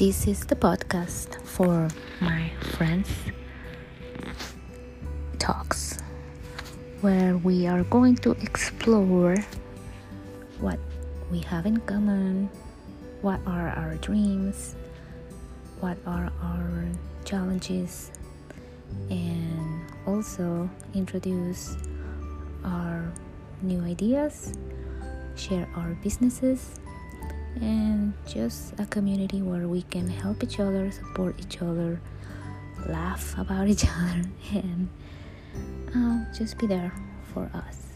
This is the podcast for my friends talks where we are going to explore what we have in common, what are our dreams, what are our challenges, and also introduce our new ideas, share our businesses, and just a community where we can help each other, support each other, laugh about each other, and uh, just be there for us.